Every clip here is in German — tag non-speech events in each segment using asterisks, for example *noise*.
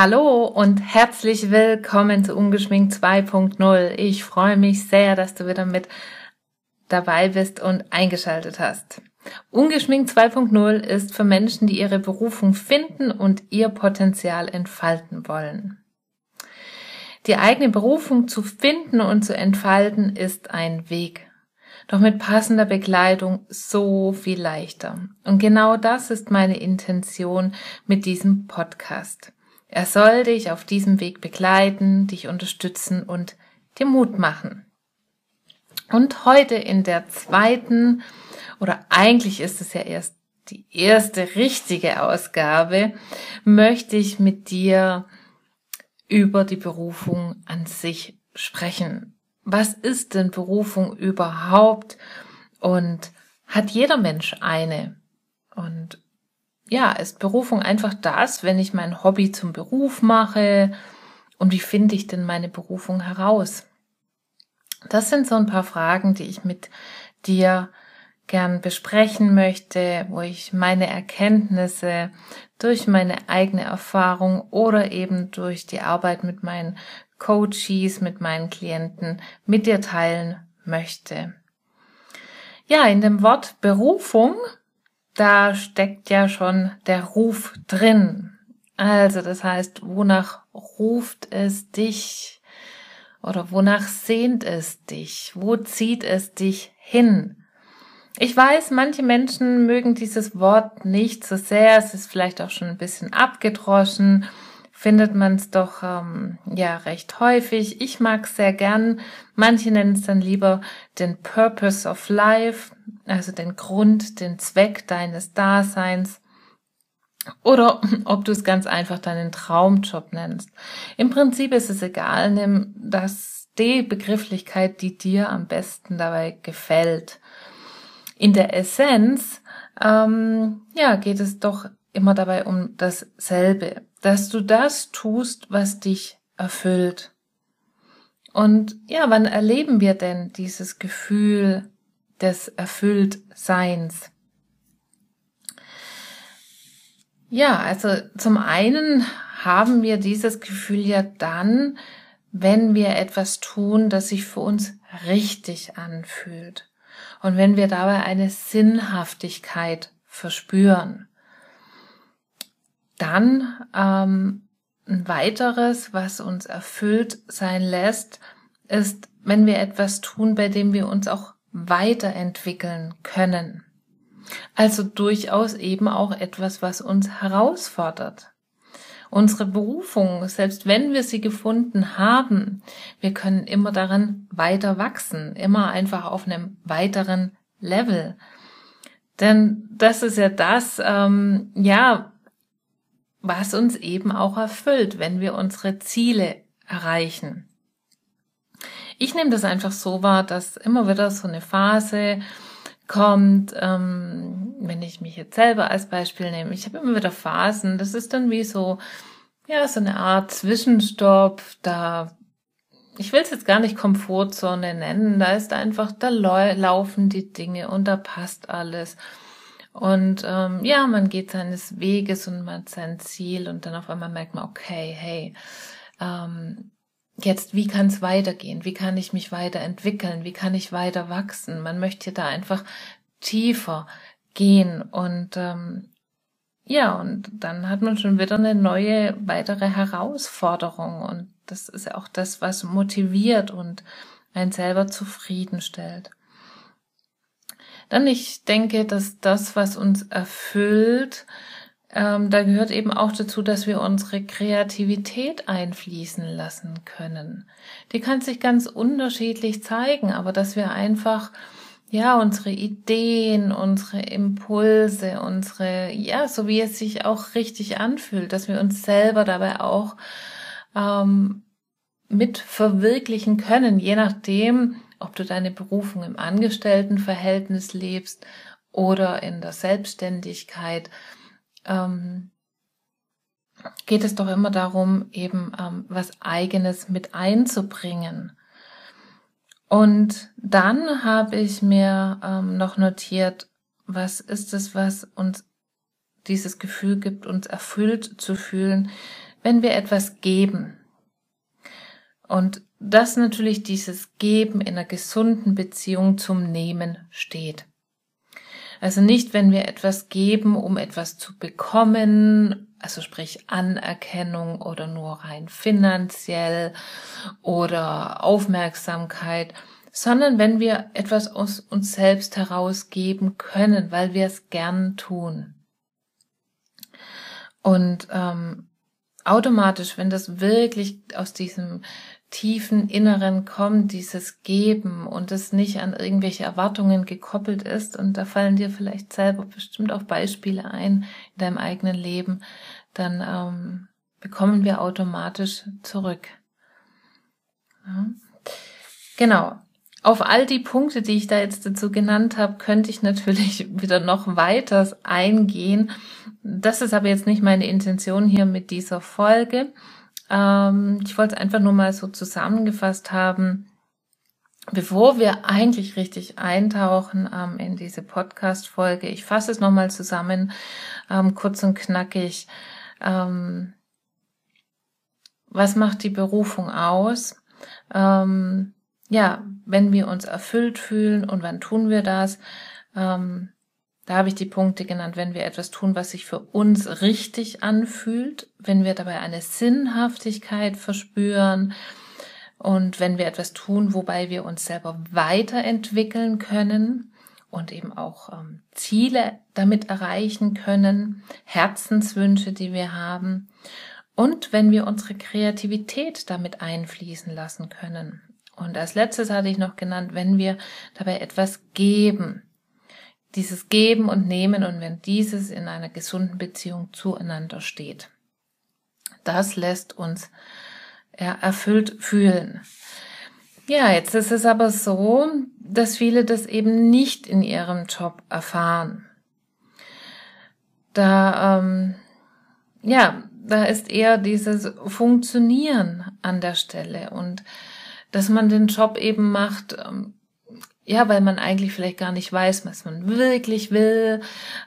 Hallo und herzlich willkommen zu Ungeschminkt 2.0. Ich freue mich sehr, dass du wieder mit dabei bist und eingeschaltet hast. Ungeschminkt 2.0 ist für Menschen, die ihre Berufung finden und ihr Potenzial entfalten wollen. Die eigene Berufung zu finden und zu entfalten ist ein Weg. Doch mit passender Begleitung so viel leichter. Und genau das ist meine Intention mit diesem Podcast. Er soll dich auf diesem Weg begleiten, dich unterstützen und dir Mut machen. Und heute in der zweiten, oder eigentlich ist es ja erst die erste richtige Ausgabe, möchte ich mit dir über die Berufung an sich sprechen. Was ist denn Berufung überhaupt? Und hat jeder Mensch eine? Und ja, ist Berufung einfach das, wenn ich mein Hobby zum Beruf mache? Und wie finde ich denn meine Berufung heraus? Das sind so ein paar Fragen, die ich mit dir gern besprechen möchte, wo ich meine Erkenntnisse durch meine eigene Erfahrung oder eben durch die Arbeit mit meinen Coaches, mit meinen Klienten mit dir teilen möchte. Ja, in dem Wort Berufung da steckt ja schon der Ruf drin. Also das heißt, wonach ruft es dich oder wonach sehnt es dich? Wo zieht es dich hin? Ich weiß, manche Menschen mögen dieses Wort nicht so sehr. Es ist vielleicht auch schon ein bisschen abgedroschen findet man es doch ähm, ja recht häufig. Ich mag es sehr gern. Manche nennen es dann lieber den Purpose of Life, also den Grund, den Zweck deines Daseins. Oder *laughs* ob du es ganz einfach deinen Traumjob nennst. Im Prinzip ist es egal, nimm das die Begrifflichkeit, die dir am besten dabei gefällt. In der Essenz ähm, ja, geht es doch immer dabei um dasselbe dass du das tust, was dich erfüllt. Und ja, wann erleben wir denn dieses Gefühl des Erfülltseins? Ja, also zum einen haben wir dieses Gefühl ja dann, wenn wir etwas tun, das sich für uns richtig anfühlt. Und wenn wir dabei eine Sinnhaftigkeit verspüren. Dann ähm, ein weiteres, was uns erfüllt sein lässt, ist, wenn wir etwas tun, bei dem wir uns auch weiterentwickeln können. Also durchaus eben auch etwas, was uns herausfordert. Unsere Berufung, selbst wenn wir sie gefunden haben, wir können immer darin weiter wachsen, immer einfach auf einem weiteren Level. Denn das ist ja das, ähm, ja, was uns eben auch erfüllt, wenn wir unsere Ziele erreichen. Ich nehme das einfach so wahr, dass immer wieder so eine Phase kommt, ähm, wenn ich mich jetzt selber als Beispiel nehme. Ich habe immer wieder Phasen, das ist dann wie so, ja, so eine Art Zwischenstopp, da ich will es jetzt gar nicht Komfortzone nennen, da ist einfach, da laufen die Dinge und da passt alles. Und ähm, ja, man geht seines Weges und man hat sein Ziel und dann auf einmal merkt man, okay, hey, ähm, jetzt, wie kann es weitergehen? Wie kann ich mich weiterentwickeln? Wie kann ich weiter wachsen? Man möchte da einfach tiefer gehen und ähm, ja, und dann hat man schon wieder eine neue, weitere Herausforderung und das ist ja auch das, was motiviert und einen selber zufriedenstellt. Dann ich denke, dass das, was uns erfüllt, ähm, da gehört eben auch dazu, dass wir unsere Kreativität einfließen lassen können. Die kann sich ganz unterschiedlich zeigen, aber dass wir einfach ja, unsere Ideen, unsere Impulse, unsere, ja, so wie es sich auch richtig anfühlt, dass wir uns selber dabei auch ähm, mit verwirklichen können, je nachdem, ob du deine Berufung im Angestelltenverhältnis lebst oder in der Selbstständigkeit, ähm, geht es doch immer darum, eben ähm, was eigenes mit einzubringen. Und dann habe ich mir ähm, noch notiert, was ist es, was uns dieses Gefühl gibt, uns erfüllt zu fühlen, wenn wir etwas geben. Und dass natürlich dieses Geben in einer gesunden Beziehung zum Nehmen steht. Also nicht, wenn wir etwas geben, um etwas zu bekommen, also sprich Anerkennung oder nur rein finanziell oder Aufmerksamkeit, sondern wenn wir etwas aus uns selbst herausgeben können, weil wir es gern tun. Und ähm, automatisch, wenn das wirklich aus diesem tiefen Inneren kommt, dieses Geben und es nicht an irgendwelche Erwartungen gekoppelt ist. Und da fallen dir vielleicht selber bestimmt auch Beispiele ein in deinem eigenen Leben, dann ähm, bekommen wir automatisch zurück. Ja. Genau. Auf all die Punkte, die ich da jetzt dazu genannt habe, könnte ich natürlich *laughs* wieder noch weiter eingehen. Das ist aber jetzt nicht meine Intention hier mit dieser Folge. Ähm, ich wollte es einfach nur mal so zusammengefasst haben. Bevor wir eigentlich richtig eintauchen ähm, in diese Podcast-Folge, ich fasse es nochmal zusammen, ähm, kurz und knackig. Ähm, was macht die Berufung aus? Ähm, ja, wenn wir uns erfüllt fühlen und wann tun wir das? Ähm, da habe ich die Punkte genannt, wenn wir etwas tun, was sich für uns richtig anfühlt, wenn wir dabei eine Sinnhaftigkeit verspüren und wenn wir etwas tun, wobei wir uns selber weiterentwickeln können und eben auch ähm, Ziele damit erreichen können, Herzenswünsche, die wir haben und wenn wir unsere Kreativität damit einfließen lassen können. Und als letztes hatte ich noch genannt, wenn wir dabei etwas geben, dieses Geben und Nehmen und wenn dieses in einer gesunden Beziehung zueinander steht. Das lässt uns erfüllt fühlen. Ja, jetzt ist es aber so, dass viele das eben nicht in ihrem Job erfahren. Da, ähm, ja, da ist eher dieses Funktionieren an der Stelle und dass man den Job eben macht, ähm, ja, weil man eigentlich vielleicht gar nicht weiß, was man wirklich will.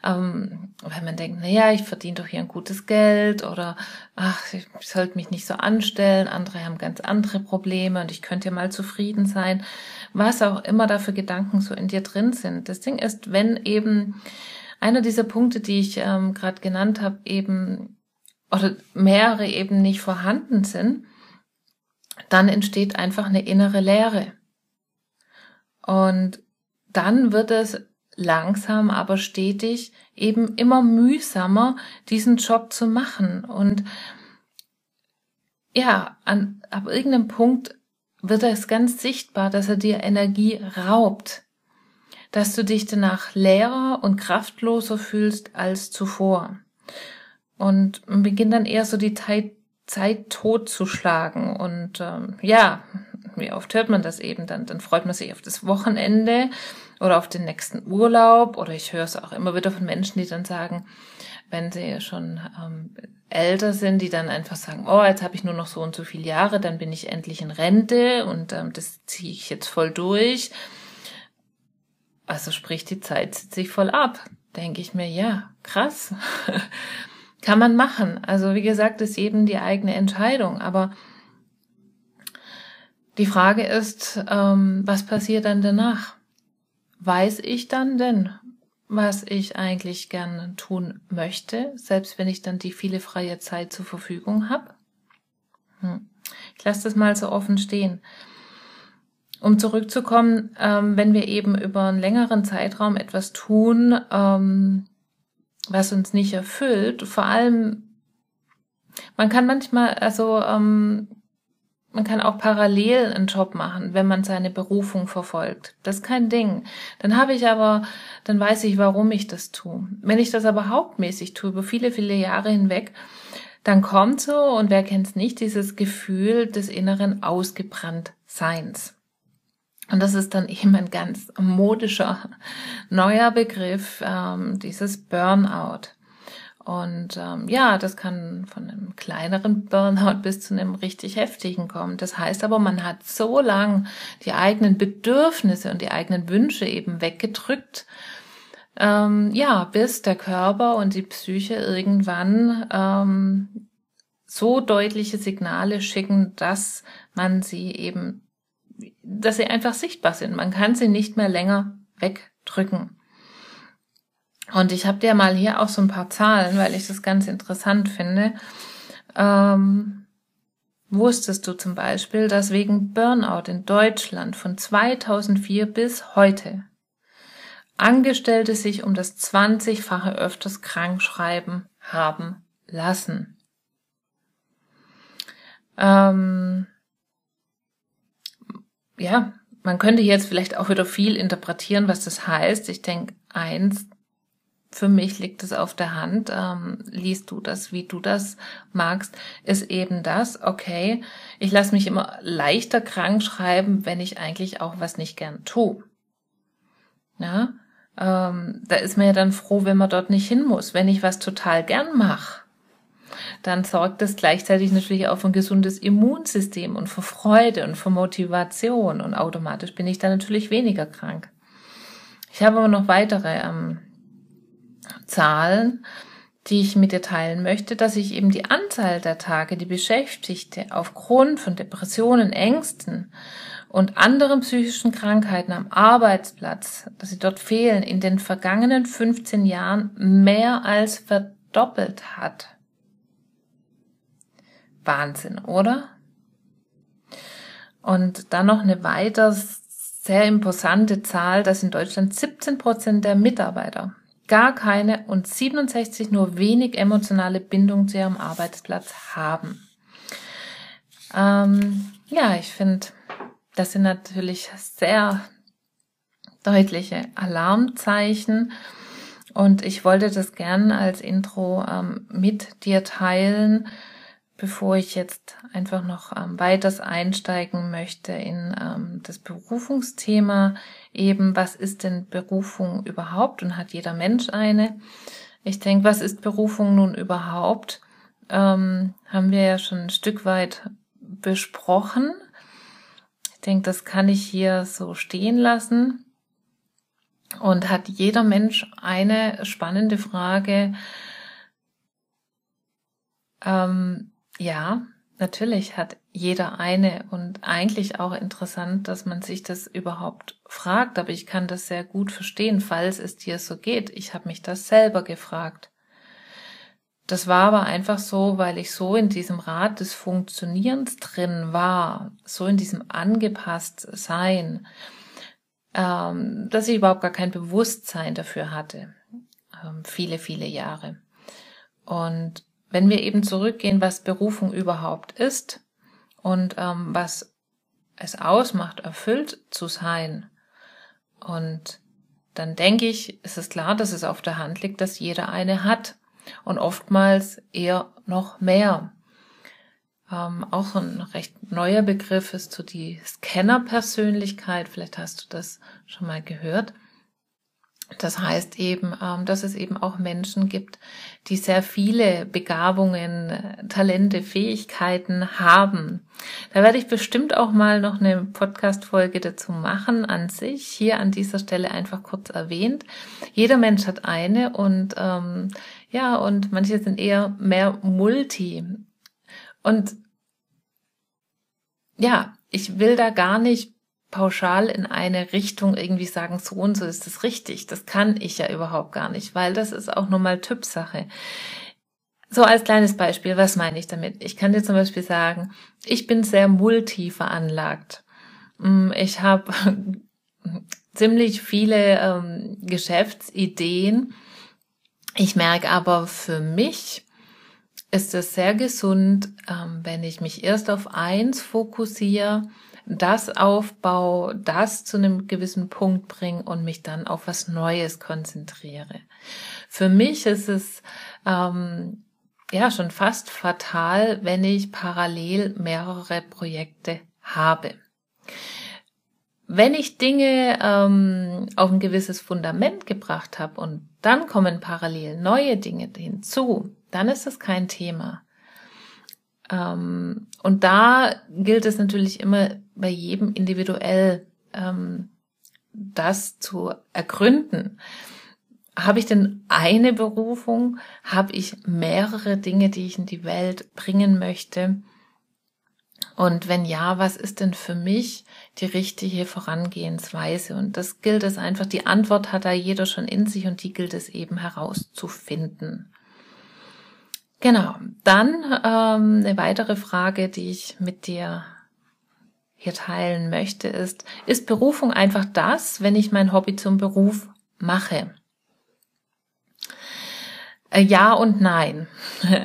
Ähm, weil man denkt, na ja, ich verdiene doch hier ein gutes Geld oder ach, ich sollte mich nicht so anstellen. Andere haben ganz andere Probleme und ich könnte ja mal zufrieden sein. Was auch immer da für Gedanken so in dir drin sind. Das Ding ist, wenn eben einer dieser Punkte, die ich ähm, gerade genannt habe, eben oder mehrere eben nicht vorhanden sind, dann entsteht einfach eine innere Leere. Und dann wird es langsam, aber stetig eben immer mühsamer, diesen Job zu machen. Und ja, an, ab irgendeinem Punkt wird es ganz sichtbar, dass er dir Energie raubt, dass du dich danach leerer und kraftloser fühlst als zuvor. Und beginnt dann eher so die Zeit, Zeit totzuschlagen und ähm, ja, wie oft hört man das eben dann? Dann freut man sich auf das Wochenende oder auf den nächsten Urlaub. Oder ich höre es auch immer wieder von Menschen, die dann sagen, wenn sie schon ähm, älter sind, die dann einfach sagen, oh, jetzt habe ich nur noch so und so viele Jahre, dann bin ich endlich in Rente und ähm, das ziehe ich jetzt voll durch. Also sprich, die Zeit zieht sich voll ab. Denke ich mir, ja, krass. *laughs* Kann man machen. Also wie gesagt, ist eben die eigene Entscheidung. Aber die Frage ist, ähm, was passiert dann danach? Weiß ich dann denn, was ich eigentlich gerne tun möchte, selbst wenn ich dann die viele freie Zeit zur Verfügung habe? Hm. Ich lasse das mal so offen stehen. Um zurückzukommen, ähm, wenn wir eben über einen längeren Zeitraum etwas tun, ähm, was uns nicht erfüllt, vor allem, man kann manchmal, also ähm, man kann auch parallel einen Job machen, wenn man seine Berufung verfolgt. Das ist kein Ding. Dann habe ich aber, dann weiß ich, warum ich das tue. Wenn ich das aber hauptmäßig tue, über viele, viele Jahre hinweg, dann kommt so, und wer kennt es nicht, dieses Gefühl des inneren Ausgebranntseins. Und das ist dann eben ein ganz modischer neuer Begriff, ähm, dieses Burnout. Und ähm, ja, das kann von einem kleineren Burnout bis zu einem richtig heftigen kommen. Das heißt aber, man hat so lang die eigenen Bedürfnisse und die eigenen Wünsche eben weggedrückt, ähm, ja, bis der Körper und die Psyche irgendwann ähm, so deutliche Signale schicken, dass man sie eben, dass sie einfach sichtbar sind. Man kann sie nicht mehr länger wegdrücken. Und ich habe dir mal hier auch so ein paar Zahlen, weil ich das ganz interessant finde. Ähm, wusstest du zum Beispiel, dass wegen Burnout in Deutschland von 2004 bis heute Angestellte sich um das 20-fache öfters krank schreiben haben lassen? Ähm, ja, man könnte jetzt vielleicht auch wieder viel interpretieren, was das heißt. Ich denke, eins, für mich liegt es auf der Hand, ähm, liest du das, wie du das magst, ist eben das, okay, ich lasse mich immer leichter krank schreiben, wenn ich eigentlich auch was nicht gern tue. Ja, ähm, da ist man ja dann froh, wenn man dort nicht hin muss. Wenn ich was total gern mache, dann sorgt das gleichzeitig natürlich auch für ein gesundes Immunsystem und für Freude und für Motivation und automatisch bin ich dann natürlich weniger krank. Ich habe aber noch weitere ähm, Zahlen, die ich mit dir teilen möchte, dass sich eben die Anzahl der Tage, die Beschäftigte aufgrund von Depressionen, Ängsten und anderen psychischen Krankheiten am Arbeitsplatz, dass sie dort fehlen, in den vergangenen 15 Jahren mehr als verdoppelt hat. Wahnsinn, oder? Und dann noch eine weiter sehr imposante Zahl, dass in Deutschland 17 Prozent der Mitarbeiter gar keine und 67 nur wenig emotionale Bindung zu ihrem Arbeitsplatz haben. Ähm, ja, ich finde, das sind natürlich sehr deutliche Alarmzeichen. Und ich wollte das gern als Intro ähm, mit dir teilen, bevor ich jetzt einfach noch ähm, weiters einsteigen möchte in ähm, das Berufungsthema, eben was ist denn Berufung überhaupt und hat jeder Mensch eine? Ich denke, was ist Berufung nun überhaupt? Ähm, haben wir ja schon ein Stück weit besprochen. Ich denke, das kann ich hier so stehen lassen. Und hat jeder Mensch eine spannende Frage, ähm, ja, natürlich hat jeder eine und eigentlich auch interessant, dass man sich das überhaupt fragt, aber ich kann das sehr gut verstehen, falls es dir so geht. Ich habe mich das selber gefragt. Das war aber einfach so, weil ich so in diesem Rad des Funktionierens drin war, so in diesem angepasst Sein, ähm, dass ich überhaupt gar kein Bewusstsein dafür hatte. Ähm, viele, viele Jahre. Und wenn wir eben zurückgehen, was Berufung überhaupt ist und ähm, was es ausmacht, erfüllt zu sein. Und dann denke ich, ist es klar, dass es auf der Hand liegt, dass jeder eine hat und oftmals eher noch mehr. Ähm, auch ein recht neuer Begriff ist so die Scanner-Persönlichkeit. Vielleicht hast du das schon mal gehört. Das heißt eben, ähm, dass es eben auch Menschen gibt, die sehr viele Begabungen, Talente, Fähigkeiten haben. Da werde ich bestimmt auch mal noch eine Podcast-Folge dazu machen an sich. Hier an dieser Stelle einfach kurz erwähnt. Jeder Mensch hat eine und ähm, ja, und manche sind eher mehr Multi. Und ja, ich will da gar nicht pauschal in eine Richtung irgendwie sagen, so und so ist es richtig. Das kann ich ja überhaupt gar nicht, weil das ist auch nur mal Typsache. So als kleines Beispiel, was meine ich damit? Ich kann dir zum Beispiel sagen, ich bin sehr multi veranlagt. Mm, ich habe *laughs* ziemlich viele ähm, Geschäftsideen. Ich merke aber für mich, ist es sehr gesund, ähm, wenn ich mich erst auf eins fokussiere das aufbau, das zu einem gewissen Punkt bringe und mich dann auf was Neues konzentriere. Für mich ist es ähm, ja schon fast fatal, wenn ich parallel mehrere Projekte habe. Wenn ich Dinge ähm, auf ein gewisses Fundament gebracht habe und dann kommen parallel neue Dinge hinzu, dann ist das kein Thema. Ähm, und da gilt es natürlich immer bei jedem individuell ähm, das zu ergründen. habe ich denn eine Berufung? Habe ich mehrere Dinge, die ich in die Welt bringen möchte? Und wenn ja, was ist denn für mich die richtige Vorangehensweise? Und das gilt es einfach, die Antwort hat da jeder schon in sich und die gilt es eben herauszufinden. Genau, dann ähm, eine weitere Frage, die ich mit dir hier teilen möchte, ist, ist Berufung einfach das, wenn ich mein Hobby zum Beruf mache? Äh, ja und nein. *laughs*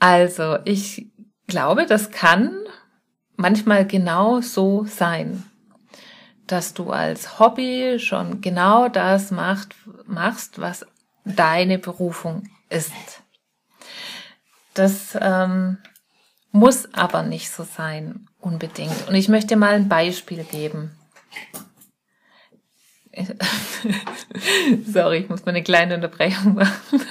also, ich glaube, das kann manchmal genau so sein, dass du als Hobby schon genau das macht, machst, was deine Berufung ist. Das ähm, muss aber nicht so sein, unbedingt. Und ich möchte mal ein Beispiel geben. *laughs* Sorry, ich muss mal eine kleine Unterbrechung machen.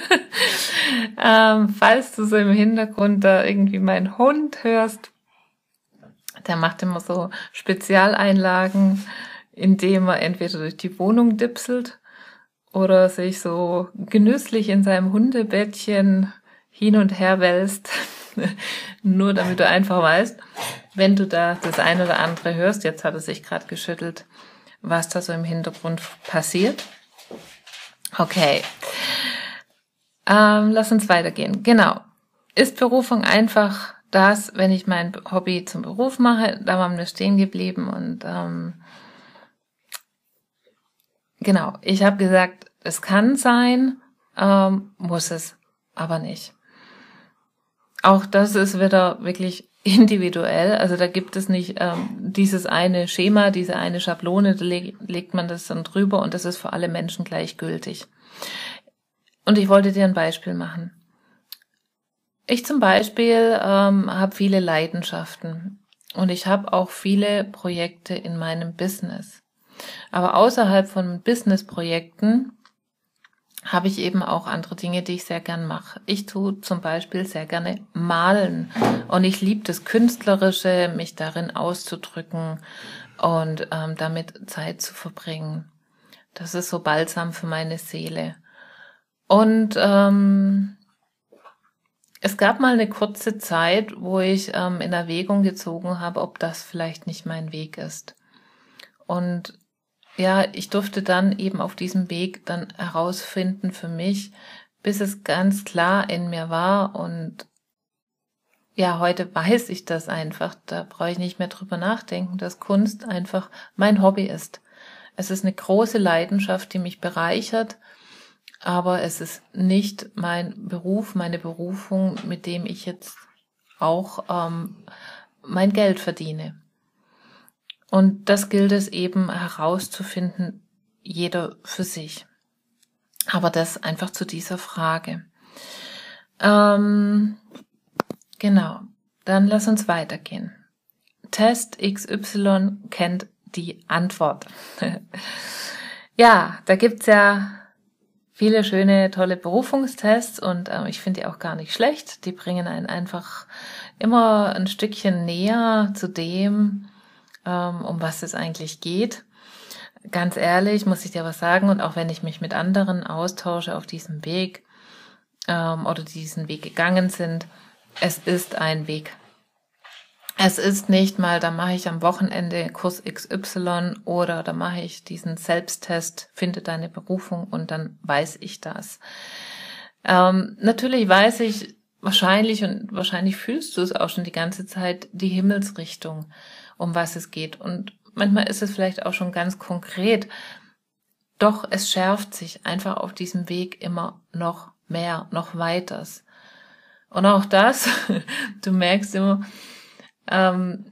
*laughs* ähm, falls du so im Hintergrund da irgendwie meinen Hund hörst, der macht immer so Spezialeinlagen, indem er entweder durch die Wohnung dipselt oder sich so genüsslich in seinem Hundebettchen hin und her wälzt. *laughs* Nur damit du einfach weißt, wenn du da das eine oder andere hörst, jetzt hat er sich gerade geschüttelt, was da so im Hintergrund passiert. Okay. Ähm, lass uns weitergehen. Genau. Ist Berufung einfach das, wenn ich mein Hobby zum Beruf mache? Da waren wir stehen geblieben und ähm, genau. Ich habe gesagt, es kann sein, ähm, muss es aber nicht. Auch das ist wieder wirklich individuell. Also da gibt es nicht ähm, dieses eine Schema, diese eine Schablone, da leg, legt man das dann drüber und das ist für alle Menschen gleichgültig. Und ich wollte dir ein Beispiel machen. Ich zum Beispiel ähm, habe viele Leidenschaften und ich habe auch viele Projekte in meinem Business. Aber außerhalb von Business-Projekten habe ich eben auch andere Dinge, die ich sehr gern mache. Ich tue zum Beispiel sehr gerne malen und ich liebe das Künstlerische, mich darin auszudrücken und ähm, damit Zeit zu verbringen. Das ist so balsam für meine Seele. Und ähm, es gab mal eine kurze Zeit, wo ich ähm, in Erwägung gezogen habe, ob das vielleicht nicht mein Weg ist. Und ja, ich durfte dann eben auf diesem Weg dann herausfinden für mich, bis es ganz klar in mir war und ja, heute weiß ich das einfach. Da brauche ich nicht mehr drüber nachdenken, dass Kunst einfach mein Hobby ist. Es ist eine große Leidenschaft, die mich bereichert, aber es ist nicht mein Beruf, meine Berufung, mit dem ich jetzt auch ähm, mein Geld verdiene. Und das gilt es eben herauszufinden, jeder für sich. Aber das einfach zu dieser Frage. Ähm, genau, dann lass uns weitergehen. Test XY kennt die Antwort. *laughs* ja, da gibt's ja viele schöne, tolle Berufungstests und äh, ich finde die auch gar nicht schlecht. Die bringen einen einfach immer ein Stückchen näher zu dem, um was es eigentlich geht. Ganz ehrlich muss ich dir was sagen und auch wenn ich mich mit anderen austausche auf diesem Weg ähm, oder diesen Weg gegangen sind, es ist ein Weg. Es ist nicht mal, da mache ich am Wochenende Kurs XY oder da mache ich diesen Selbsttest, finde deine Berufung und dann weiß ich das. Ähm, natürlich weiß ich wahrscheinlich und wahrscheinlich fühlst du es auch schon die ganze Zeit die Himmelsrichtung um was es geht. Und manchmal ist es vielleicht auch schon ganz konkret. Doch es schärft sich einfach auf diesem Weg immer noch mehr, noch weiters. Und auch das, *laughs* du merkst immer, ähm,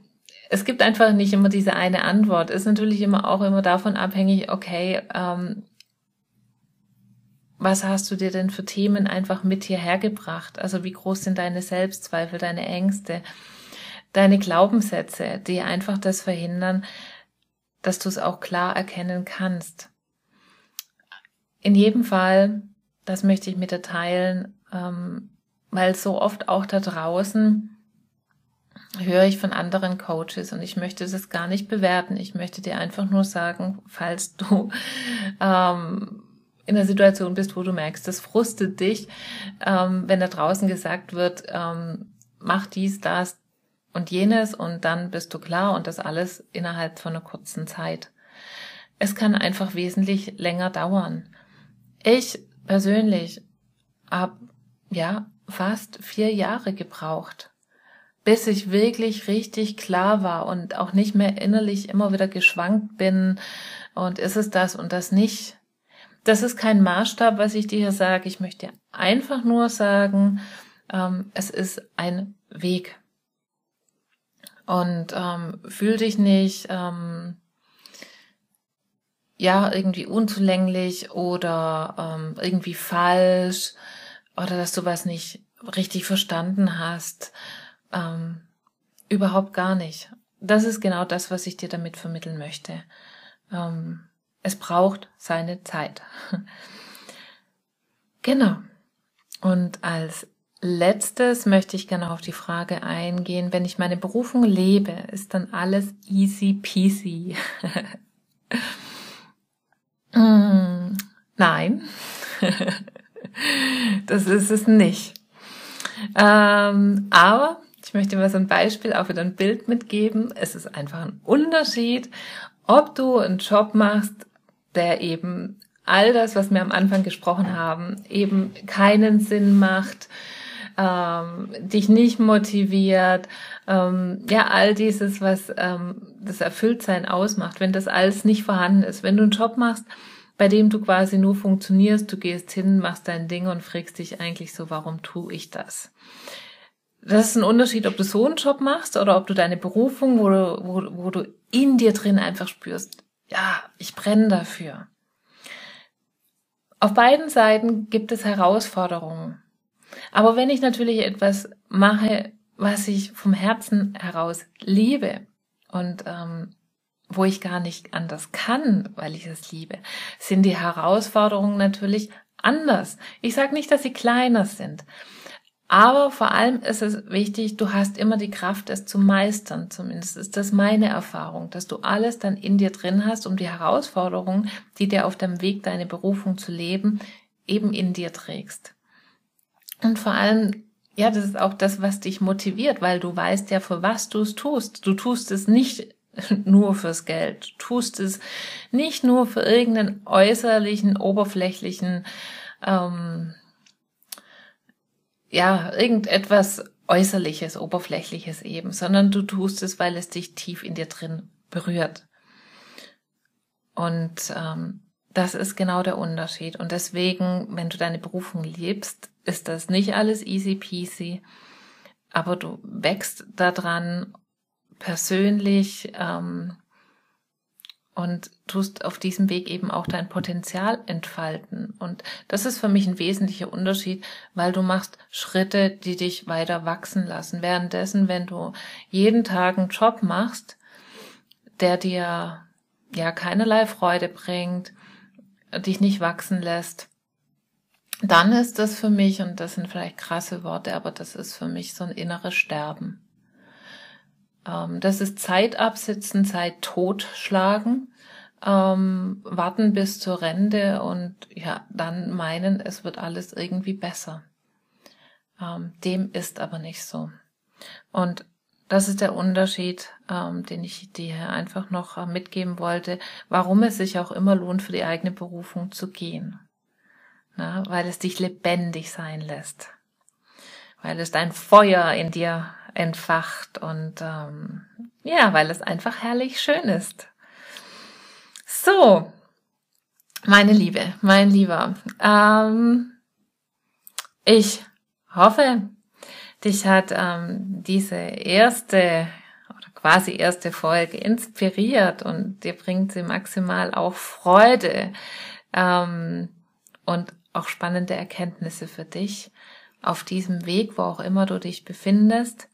es gibt einfach nicht immer diese eine Antwort. Ist natürlich immer auch immer davon abhängig, okay, ähm, was hast du dir denn für Themen einfach mit hierher gebracht? Also wie groß sind deine Selbstzweifel, deine Ängste? Deine Glaubenssätze, die einfach das verhindern, dass du es auch klar erkennen kannst. In jedem Fall, das möchte ich mit dir teilen, ähm, weil so oft auch da draußen höre ich von anderen Coaches und ich möchte das gar nicht bewerten. Ich möchte dir einfach nur sagen, falls du *laughs* ähm, in der Situation bist, wo du merkst, das frustet dich, ähm, wenn da draußen gesagt wird, ähm, mach dies, das und jenes und dann bist du klar und das alles innerhalb von einer kurzen Zeit. Es kann einfach wesentlich länger dauern. Ich persönlich habe ja fast vier Jahre gebraucht, bis ich wirklich richtig klar war und auch nicht mehr innerlich immer wieder geschwankt bin und ist es das und das nicht. Das ist kein Maßstab, was ich dir hier sage. Ich möchte einfach nur sagen, ähm, es ist ein Weg. Und ähm, fühl dich nicht ähm, ja irgendwie unzulänglich oder ähm, irgendwie falsch oder dass du was nicht richtig verstanden hast. Ähm, überhaupt gar nicht. Das ist genau das, was ich dir damit vermitteln möchte. Ähm, es braucht seine Zeit. *laughs* genau. Und als letztes möchte ich gerne auf die Frage eingehen, wenn ich meine Berufung lebe, ist dann alles easy peasy. mm, *laughs* nein, *laughs* das ist es nicht. Ähm, aber ich möchte mal so ein Beispiel, auch wieder ein Bild mitgeben. Es ist einfach ein Unterschied, ob du einen Job machst, der eben all das, was wir am Anfang gesprochen haben, eben keinen Sinn macht, ähm, dich nicht motiviert, ähm, ja, all dieses, was ähm, das Erfülltsein ausmacht, wenn das alles nicht vorhanden ist, wenn du einen Job machst, bei dem du quasi nur funktionierst, du gehst hin, machst dein Ding und fragst dich eigentlich so, warum tue ich das? Das ist ein Unterschied, ob du so einen Job machst oder ob du deine Berufung, wo du, wo, wo du in dir drin einfach spürst, ja, ich brenne dafür. Auf beiden Seiten gibt es Herausforderungen. Aber wenn ich natürlich etwas mache, was ich vom Herzen heraus liebe und ähm, wo ich gar nicht anders kann, weil ich es liebe, sind die Herausforderungen natürlich anders. Ich sage nicht, dass sie kleiner sind, aber vor allem ist es wichtig, du hast immer die Kraft, es zu meistern. Zumindest ist das meine Erfahrung, dass du alles dann in dir drin hast, um die Herausforderungen, die dir auf dem Weg, deine Berufung zu leben, eben in dir trägst. Und vor allem, ja, das ist auch das, was dich motiviert, weil du weißt ja, für was du es tust. Du tust es nicht *laughs* nur fürs Geld. Du tust es nicht nur für irgendeinen äußerlichen, oberflächlichen, ähm, ja, irgendetwas Äußerliches, Oberflächliches eben, sondern du tust es, weil es dich tief in dir drin berührt. Und ähm, das ist genau der Unterschied. Und deswegen, wenn du deine Berufung lebst, ist das nicht alles easy peasy, aber du wächst daran persönlich ähm, und tust auf diesem Weg eben auch dein Potenzial entfalten. Und das ist für mich ein wesentlicher Unterschied, weil du machst Schritte, die dich weiter wachsen lassen. Währenddessen, wenn du jeden Tag einen Job machst, der dir ja keinerlei Freude bringt, dich nicht wachsen lässt, dann ist das für mich, und das sind vielleicht krasse Worte, aber das ist für mich so ein inneres Sterben. Ähm, das ist Zeit absitzen, Zeit totschlagen, ähm, warten bis zur Rente und ja, dann meinen, es wird alles irgendwie besser. Ähm, dem ist aber nicht so. Und das ist der Unterschied, ähm, den ich dir einfach noch mitgeben wollte, warum es sich auch immer lohnt, für die eigene Berufung zu gehen. Na, weil es dich lebendig sein lässt. Weil es dein Feuer in dir entfacht und ähm, ja, weil es einfach herrlich schön ist. So, meine Liebe, mein Lieber, ähm, ich hoffe, dich hat ähm, diese erste oder quasi erste Folge inspiriert und dir bringt sie maximal auch Freude ähm, und auch spannende Erkenntnisse für dich auf diesem Weg, wo auch immer du dich befindest.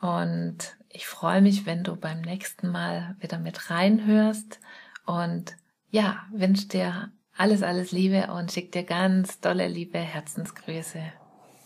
Und ich freue mich, wenn du beim nächsten Mal wieder mit reinhörst. Und ja, wünsche dir alles, alles Liebe und schick dir ganz dolle liebe Herzensgrüße.